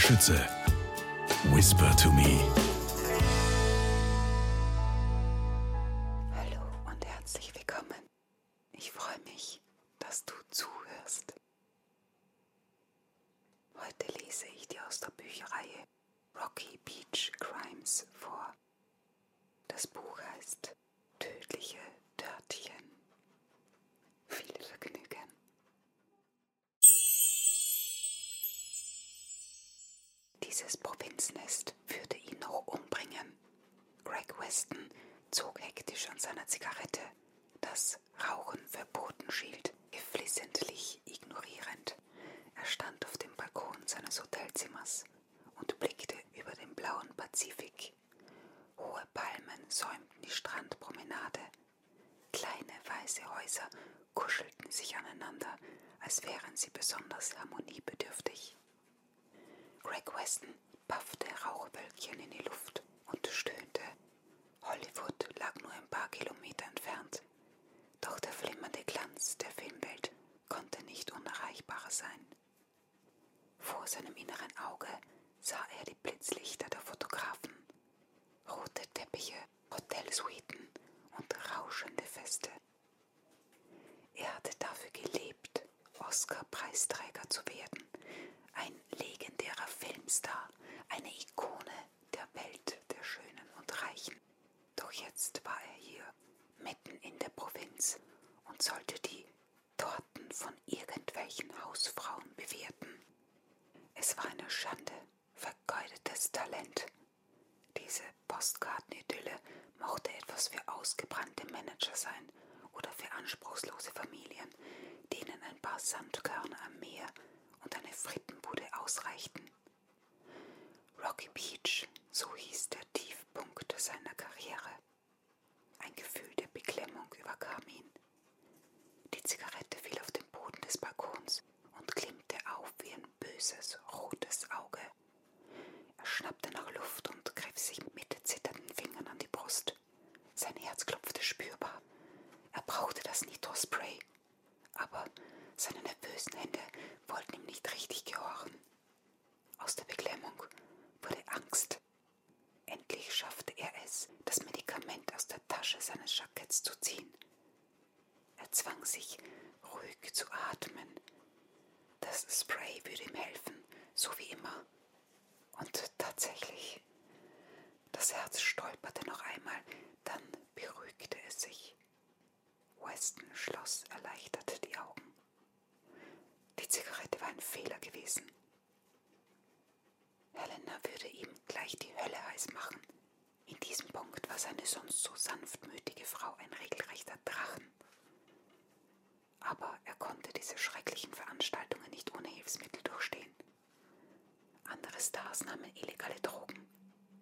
Schütze. Whisper to me. Hallo und herzlich willkommen. Ich freue mich, dass du zuhörst. Heute lese ich dir aus der Bücherreihe Rocky Beach Crimes vor. Das Buch heißt Tödliche Dörtchen. Viel Vergnügen. Dieses Provinznest würde ihn noch umbringen. Greg Weston zog hektisch an seiner Zigarette, das Rauchen verboten schielt, geflissentlich ignorierend. Er stand auf dem Balkon seines Hotelzimmers und blickte über den blauen Pazifik. Hohe Palmen säumten die Strandpromenade. Kleine weiße Häuser kuschelten sich aneinander, als wären sie besonders harmoniebedürftig. Greg Weston paffte Rauchwölkchen in die Luft und stöhnte. Hollywood lag nur ein paar Kilometer entfernt, doch der flimmernde Glanz der Filmwelt konnte nicht unerreichbarer sein. Vor seinem inneren Auge sah er die Blitzlichter der Fotografen, rote Teppiche, Hotelsuiten und rauschende Feste. Er hatte dafür gelebt, Oscar-Preisträger zu werden, ein legendärer Filmstar, eine Ikone der Welt der Schönen und Reichen. Doch jetzt war er hier, mitten in der Provinz, und sollte die Torten von irgendwelchen Hausfrauen bewerten. Es war eine Schande, vergeudetes Talent. Diese Postkartenidylle mochte etwas für ausgebrannte Manager sein oder für anspruchslose Familien, denen ein paar Sandkörner am Meer und eine Frittenbude ausreichten. Beach, so hieß der Tiefpunkt seiner Karriere. Ein Gefühl der Beklemmung überkam ihn. Die Zigarette fiel auf den Boden des Balkons und klimmte auf wie ein böses, rotes Auge. Er schnappte nach Luft und griff sich mit Fingern an die Brust. Sein Herz klopfte spürbar. Er brauchte das Nitrospray, aber seine nervösen Hände wollten ihm nicht richtig gehorchen. Aus der Beklemmung wurde Angst. Endlich schaffte er es, das Medikament aus der Tasche seines Jacketts zu ziehen. Er zwang sich, ruhig zu atmen. Das Spray würde ihm helfen, so wie immer. Und tatsächlich, das Herz stolperte noch einmal, dann beruhigte es sich. Weston schloss erleichtert die Augen. Die Zigarette war ein Fehler gewesen. Helena würde ihm gleich die Hölle heiß machen. In diesem Punkt war seine sonst so sanftmütige Frau ein regelrechter Drachen. Aber er konnte diese schrecklichen Veranstaltungen nicht ohne Hilfsmittel durchstehen. Andere Stars nahmen illegale Drogen.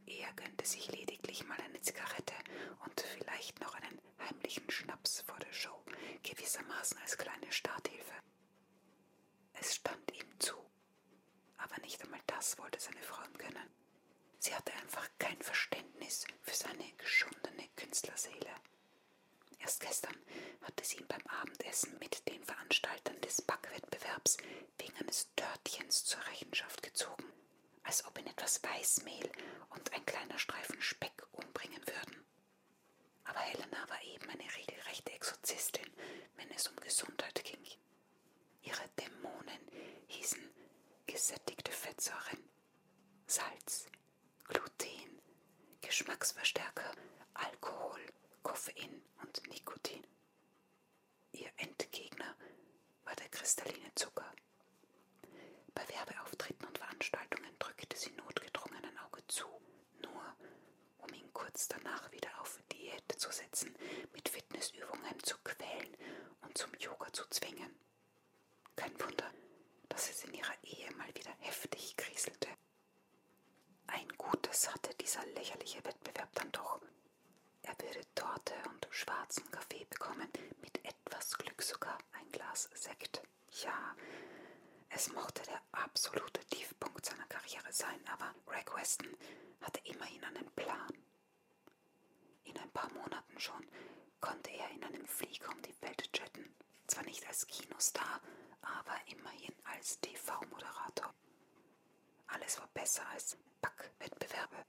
Er gönnte sich lediglich mal eine Zigarette und vielleicht noch einen heimlichen Schnaps vor der Show, gewissermaßen als kleine Starthilfe. Es stand ihm zu, aber nicht einmal das wollte seine Frau ihm gönnen. Sie hatte einfach kein Verständnis für seine geschundene Künstlerseele. Erst gestern hatte sie ihn beim Abendessen mit den Veranstaltern des Backwettbewerbs wegen eines Törtchens zur Rechenschaft gezogen, als ob ihn etwas Weißmehl und ein kleiner Streifen Speck umbringen würden. Aber Helena war eben eine regelrechte Exorzistin, wenn es um Gesundheit ging. Ihre Dämonen hießen gesättigte Fettsäuren, Salz, Gluten, Geschmacksverstärker, Alkohol, Koffein und Nikotin. Ihr Endgegner war der kristalline Zucker. Bei Werbeauftritten und Veranstaltungen drückte sie notgedrungen ein Auge zu, nur um ihn kurz danach wieder auf Diät zu setzen, mit Fitnessübungen zu quälen und zum Yoga zu zwingen. Kein Wunder, dass es in ihrer Ehe mal wieder heftig kriselte. Ein Gutes hatte dieser lächerliche Wettbewerb dann doch. Er würde Torte und schwarzen Kaffee bekommen, mit etwas Glück sogar ein Glas Sekt. Ja, es mochte der absolute Tiefpunkt seiner Karriere sein, aber Greg Weston hatte immerhin einen Plan. In ein paar Monaten schon konnte er in einem Flieger um die Welt jetten. Zwar nicht als Kinostar, aber immerhin als TV-Moderator. Alle Alles war besser als Backwettbewerbe.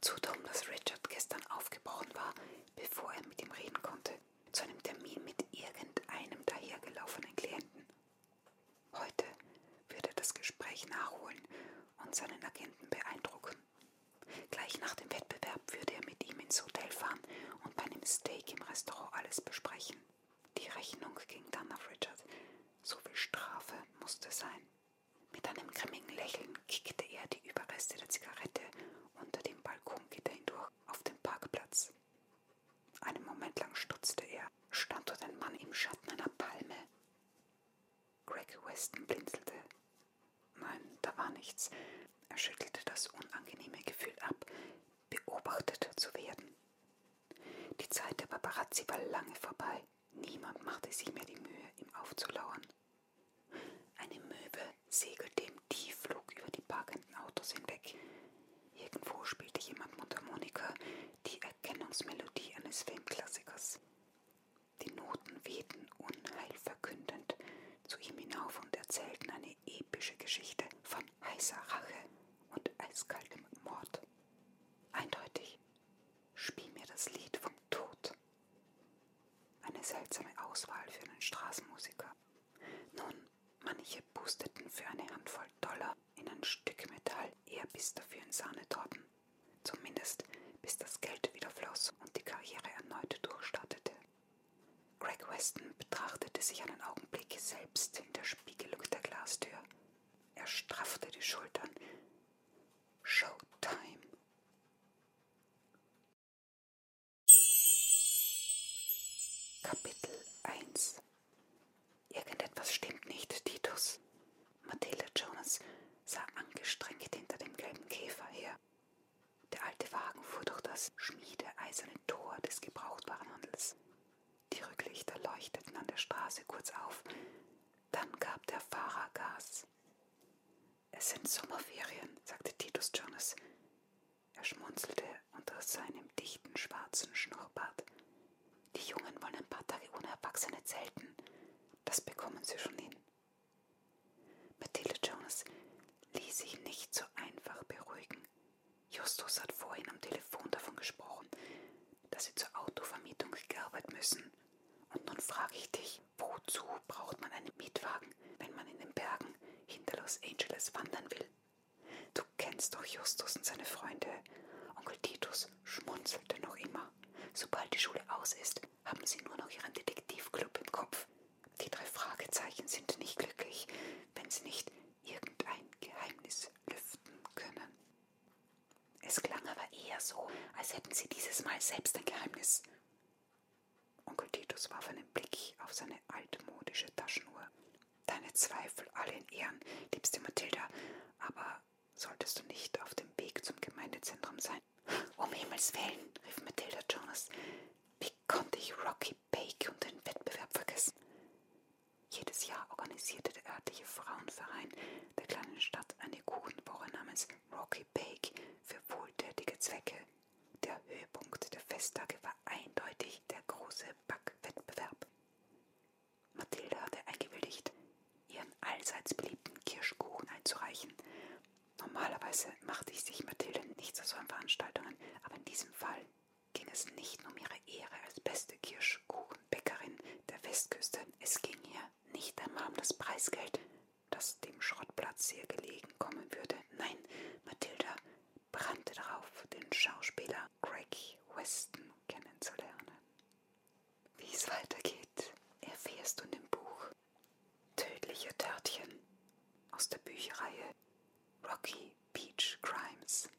Zu dumm, dass Richard gestern aufgebrochen war, bevor er mit ihm reden konnte, zu einem Termin mit irgendeinem dahergelaufenen Klienten. Heute wird er Gespräch nachholen und seinen Agenten beeindrucken. Gleich nach dem Wettbewerb würde er mit ihm ins Hotel fahren und bei einem Steak im Restaurant alles besprechen. Die Rechnung ging dann auf Richard. So viel Strafe musste sein. Mit einem grimmigen Lächeln kickte er die Überreste der Zigarette unter dem Balkongitter hindurch auf den Parkplatz. Einen Moment lang stutzte er, stand dort ein Mann im Schatten einer Palme. Greg Weston blinzelte. Nein, da war nichts. Er schüttelte das unangenehme Gefühl ab, beobachtet zu werden. Die Zeit der Paparazzi war lange vorbei. Niemand machte sich mehr die Mühe, ihm aufzulauern. Eine Möwe segelte im Tiefflug über die parkenden Autos hinweg. Irgendwo spielte jemand Mundharmonika, die Erkennungsmelodie eines Filmklassikers. Die Noten wehten unheilverkündend zu ihm hinauf und erzählten eine epische Geschichte von heißer Rache und eiskaltem Mord. Eindeutig, spiel mir das Lied vom Tod. Eine seltsame Auswahl für einen Straßenmusiker. Nun, manche pusteten für eine Handvoll Dollar in ein Stück Metall, er biss dafür in Sahnetorten. Zumindest bis das Geld wieder floss und die Karriere erneut durchstartete. Greg Weston betrachtete sich einen Augenblick selbst in der Spiegelung der Glastür. Er straffte die Schultern. Showtime. Kapitel 1 Irgendetwas stimmt nicht, Titus. Mathilda Jonas sah angestrengt hinter dem gelben Käfer her. Der alte Wagen fuhr durch das schmiedeeiserne Tor des Gebrauchtwarenhandels. Die Rücklichter leuchteten an der Straße kurz auf. Dann gab der Fahrer Gas. Es sind Sommerferien, sagte Titus Jonas. Er schmunzelte unter seinem dichten schwarzen Schnurrbart. Die Jungen wollen ein paar Tage ohne Erwachsene zelten. Das bekommen sie schon hin. Mathilde Jonas ließ sich nicht so einfach beruhigen. Justus hat vorhin am Telefon davon gesprochen, dass sie zur Autovermietung gearbeitet müssen. Und nun frage ich dich, wozu braucht man einen Mietwagen, wenn man in den Bergen hinter Los Angeles wandern will? Du kennst doch Justus und seine Freunde. Onkel Titus schmunzelte noch immer. Sobald die Schule aus ist, haben sie nur noch ihren Detektivclub im Kopf. Die drei Fragezeichen sind nicht glücklich, wenn sie nicht Es klang aber eher so, als hätten sie dieses Mal selbst ein Geheimnis. Onkel Titus warf einen Blick auf seine altmodische Taschenuhr. Deine Zweifel alle in Ehren, liebste Mathilda, aber solltest du nicht auf dem Weg zum Gemeindezentrum sein? Um Himmels Willen, rief Mathilda Jonas. Wie konnte ich Rocky Bake und den Wettbewerb vergessen? Jedes Jahr organisierte der örtliche Frauenverein der kleinen Stadt eine Kuchenwoche namens Rocky Bake für wohltätige Zwecke. Der Festtage war eindeutig der große Backwettbewerb. Mathilde hatte eingewilligt, ihren allseits beliebten Kirschkuchen einzureichen. Normalerweise machte ich sich Mathilde nicht zu solchen Veranstaltungen, aber in diesem Fall ging es nicht nur um ihre Ehre als beste Kirschkuchenbäckerin der Westküste. Es ging hier nicht einmal um das Preisgeld, das dem Schrottplatz sehr gelegen kommen würde. Nein, Mathilda brannte darauf, den Schauspieler Weston kennenzulernen. Wie es weitergeht, erfährst du in dem Buch Tödliche Törtchen aus der Bücherreihe Rocky Beach Crimes.